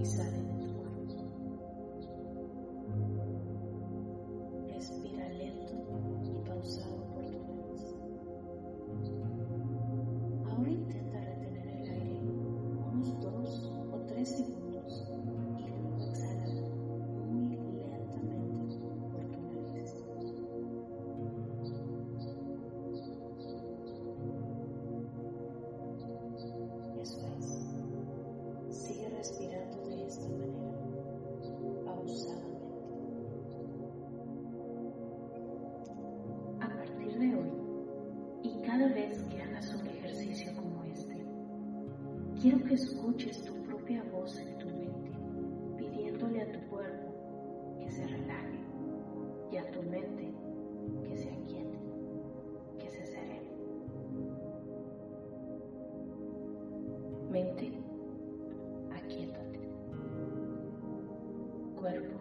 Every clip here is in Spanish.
y sale de tu cuerpo. Respira lento y pausado por tu nariz. Ahora intenta retener el aire unos dos o tres segundos y luego exhala muy lentamente por tu nariz. Eso es. Sigue respirando. Quiero que escuches tu propia voz en tu mente, pidiéndole a tu cuerpo que se relaje y a tu mente que se aquiete, que se serene. Mente, aquietate. Cuerpo,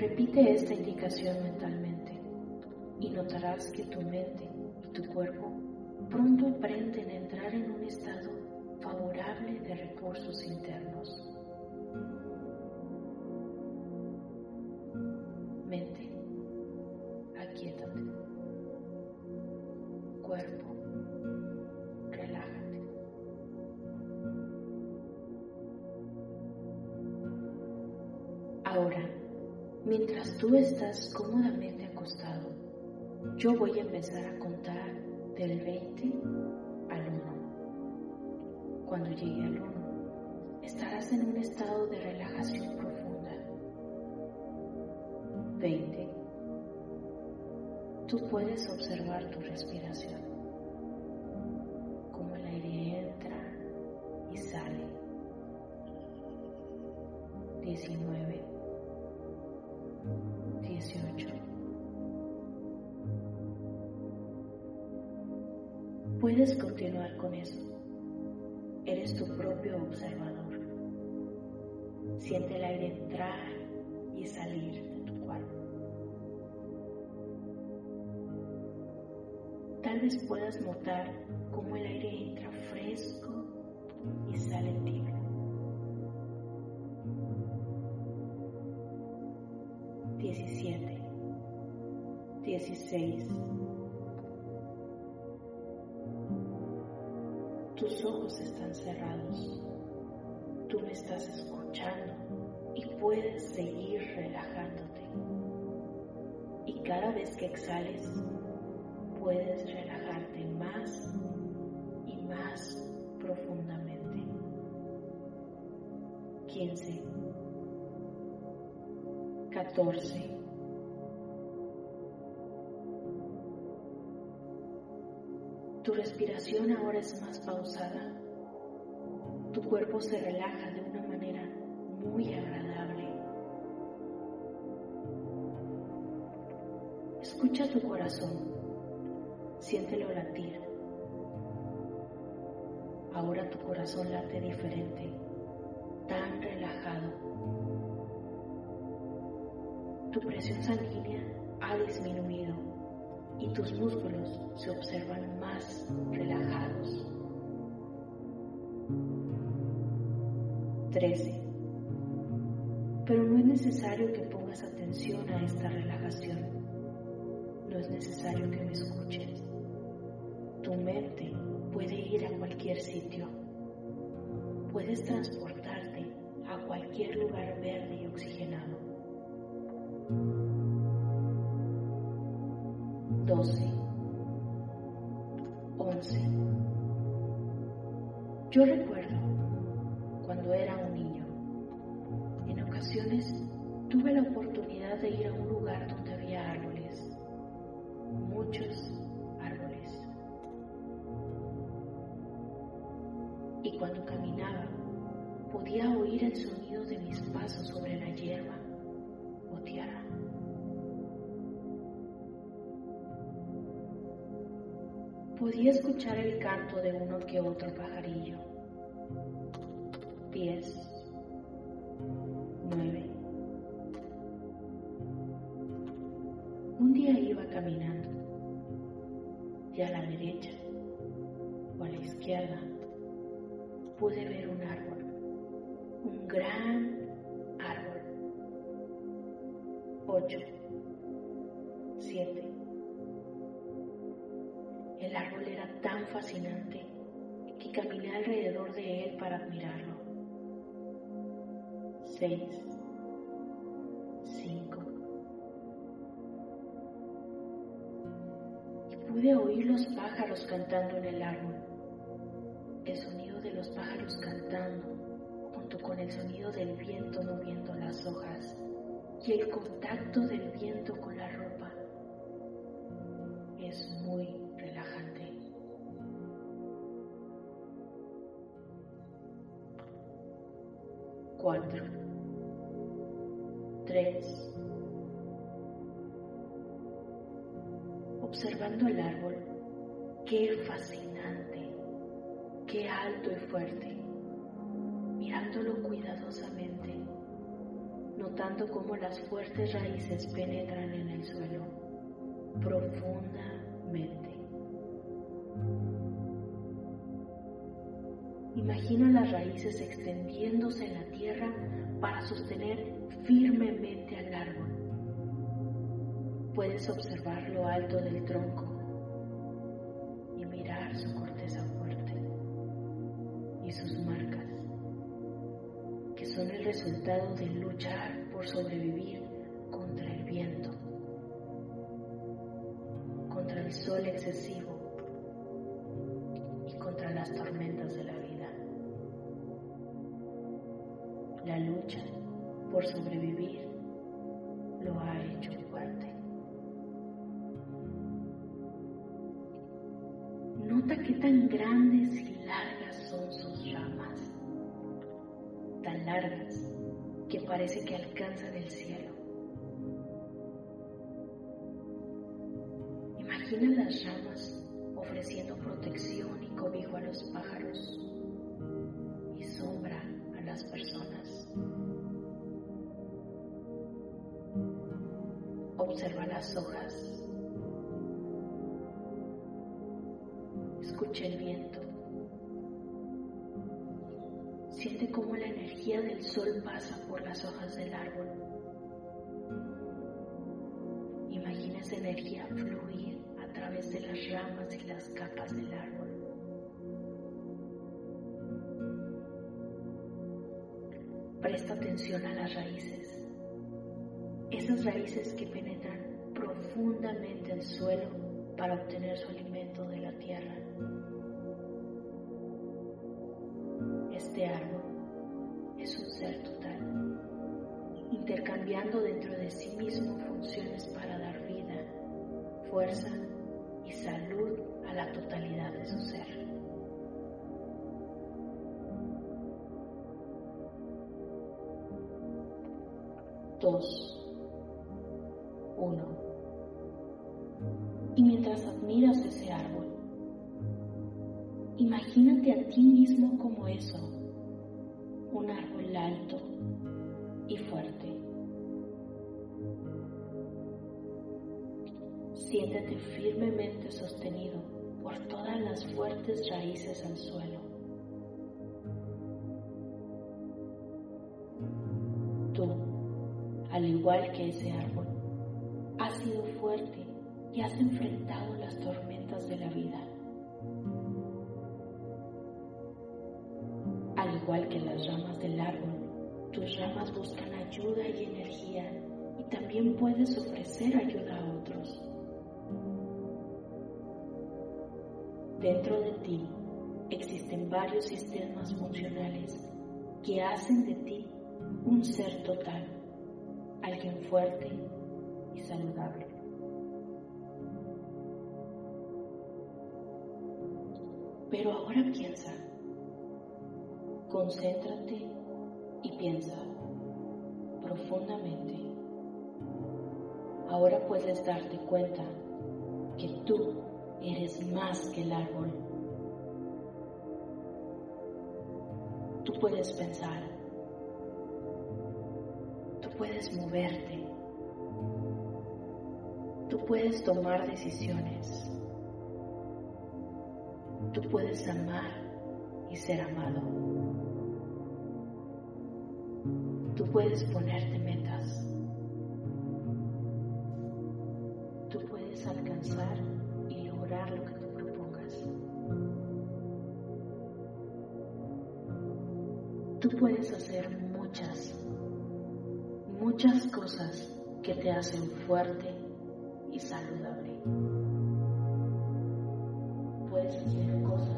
Repite esta indicación mentalmente y notarás que tu mente y tu cuerpo pronto aprenden a entrar en un estado favorable de recursos internos. Mientras tú estás cómodamente acostado, yo voy a empezar a contar del 20 al 1. Cuando llegue al 1, estarás en un estado de relajación profunda. 20. Tú puedes observar tu respiración, cómo el aire entra y sale. 19. Tu propio observador. Siente el aire entrar y salir de tu cuerpo. Tal vez puedas notar cómo el aire entra fresco y sale tibio. Diecisiete, dieciséis. Tus ojos están cerrados. Tú me estás escuchando y puedes seguir relajándote. Y cada vez que exhales, puedes relajarte más y más profundamente. 15, 14, Tu respiración ahora es más pausada. Tu cuerpo se relaja de una manera muy agradable. Escucha tu corazón. Siéntelo latir. Ahora tu corazón late diferente, tan relajado. Tu presión sanguínea ha disminuido y tus músculos se observan más relajados. 13. Pero no es necesario que pongas atención a esta relajación. No es necesario que me escuches. Tu mente puede ir a cualquier sitio. Puedes transportarte a cualquier lugar verde y oxigenado. 12, 11. Yo recuerdo cuando era un niño. En ocasiones tuve la oportunidad de ir a un lugar donde había árboles, muchos árboles. Y cuando caminaba, podía oír el sonido de mis pasos sobre la hierba o tierra. Podía escuchar el canto de uno que otro pajarillo. Diez, nueve. Un día iba caminando y a la derecha o a la izquierda pude ver un árbol, un gran árbol. Ocho, siete. El árbol era tan fascinante que caminé alrededor de él para admirarlo. Seis, cinco. Y pude oír los pájaros cantando en el árbol. El sonido de los pájaros cantando junto con el sonido del viento moviendo las hojas y el contacto del viento con la ropa es muy 4, 3. Observando el árbol, qué fascinante, qué alto y fuerte, mirándolo cuidadosamente, notando cómo las fuertes raíces penetran en el suelo profundamente. Imagina las raíces extendiéndose en la tierra para sostener firmemente al árbol. Puedes observar lo alto del tronco y mirar su corteza fuerte y sus marcas, que son el resultado de luchar por sobrevivir contra el viento, contra el sol excesivo y contra las tormentas de la vida. La por sobrevivir lo ha hecho fuerte. Nota qué tan grandes y largas son sus ramas, tan largas que parece que alcanzan el cielo. Imagina las ramas ofreciendo protección y cobijo a los pájaros y sombra a las personas. Observa las hojas. Escucha el viento. Siente cómo la energía del sol pasa por las hojas del árbol. Imagina esa energía fluir a través de las ramas y las capas del árbol. Presta atención a las raíces, raíces que penetran profundamente el suelo para obtener su alimento de la tierra. Este árbol es un ser total, intercambiando dentro de sí mismo funciones para dar vida, fuerza y salud a la totalidad de su ser. Dos. Y mientras admiras ese árbol, imagínate a ti mismo como eso, un árbol alto y fuerte. Siéntete firmemente sostenido por todas las fuertes raíces al suelo. Tú, al igual que ese árbol, has sido fuerte y has enfrentado las tormentas de la vida. Al igual que las ramas del árbol, tus ramas buscan ayuda y energía y también puedes ofrecer ayuda a otros. Dentro de ti existen varios sistemas funcionales que hacen de ti un ser total, alguien fuerte y saludable. Pero ahora piensa, concéntrate y piensa profundamente. Ahora puedes darte cuenta que tú eres más que el árbol. Tú puedes pensar, tú puedes moverte, tú puedes tomar decisiones, tú puedes amar y ser amado. Tú puedes ponerte metas. Tú puedes alcanzar y lograr lo que tú propongas. Tú puedes hacer muchas, muchas cosas que te hacen fuerte y saludable. Puedes hacer cosas que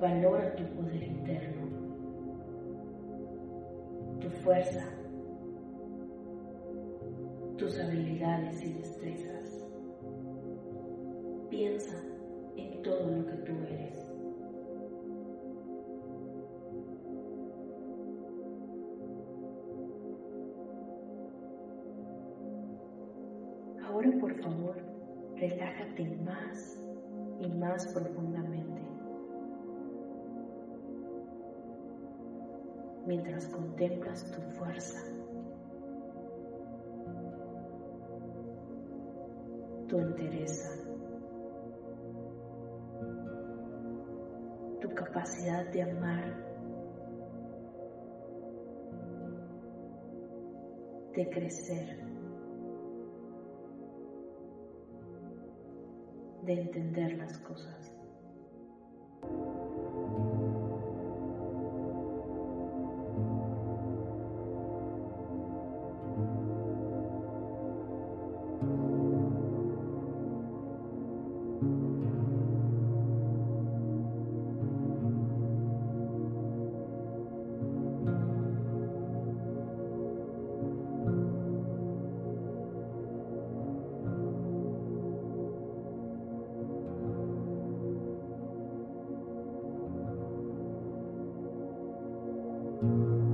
Valora tu poder interno, tu fuerza, tus habilidades y destrezas. Piensa en todo lo que tú eres. Más y más profundamente. Mientras contemplas tu fuerza, tu entereza, tu capacidad de amar, de crecer. De entender las cosas. Thank you.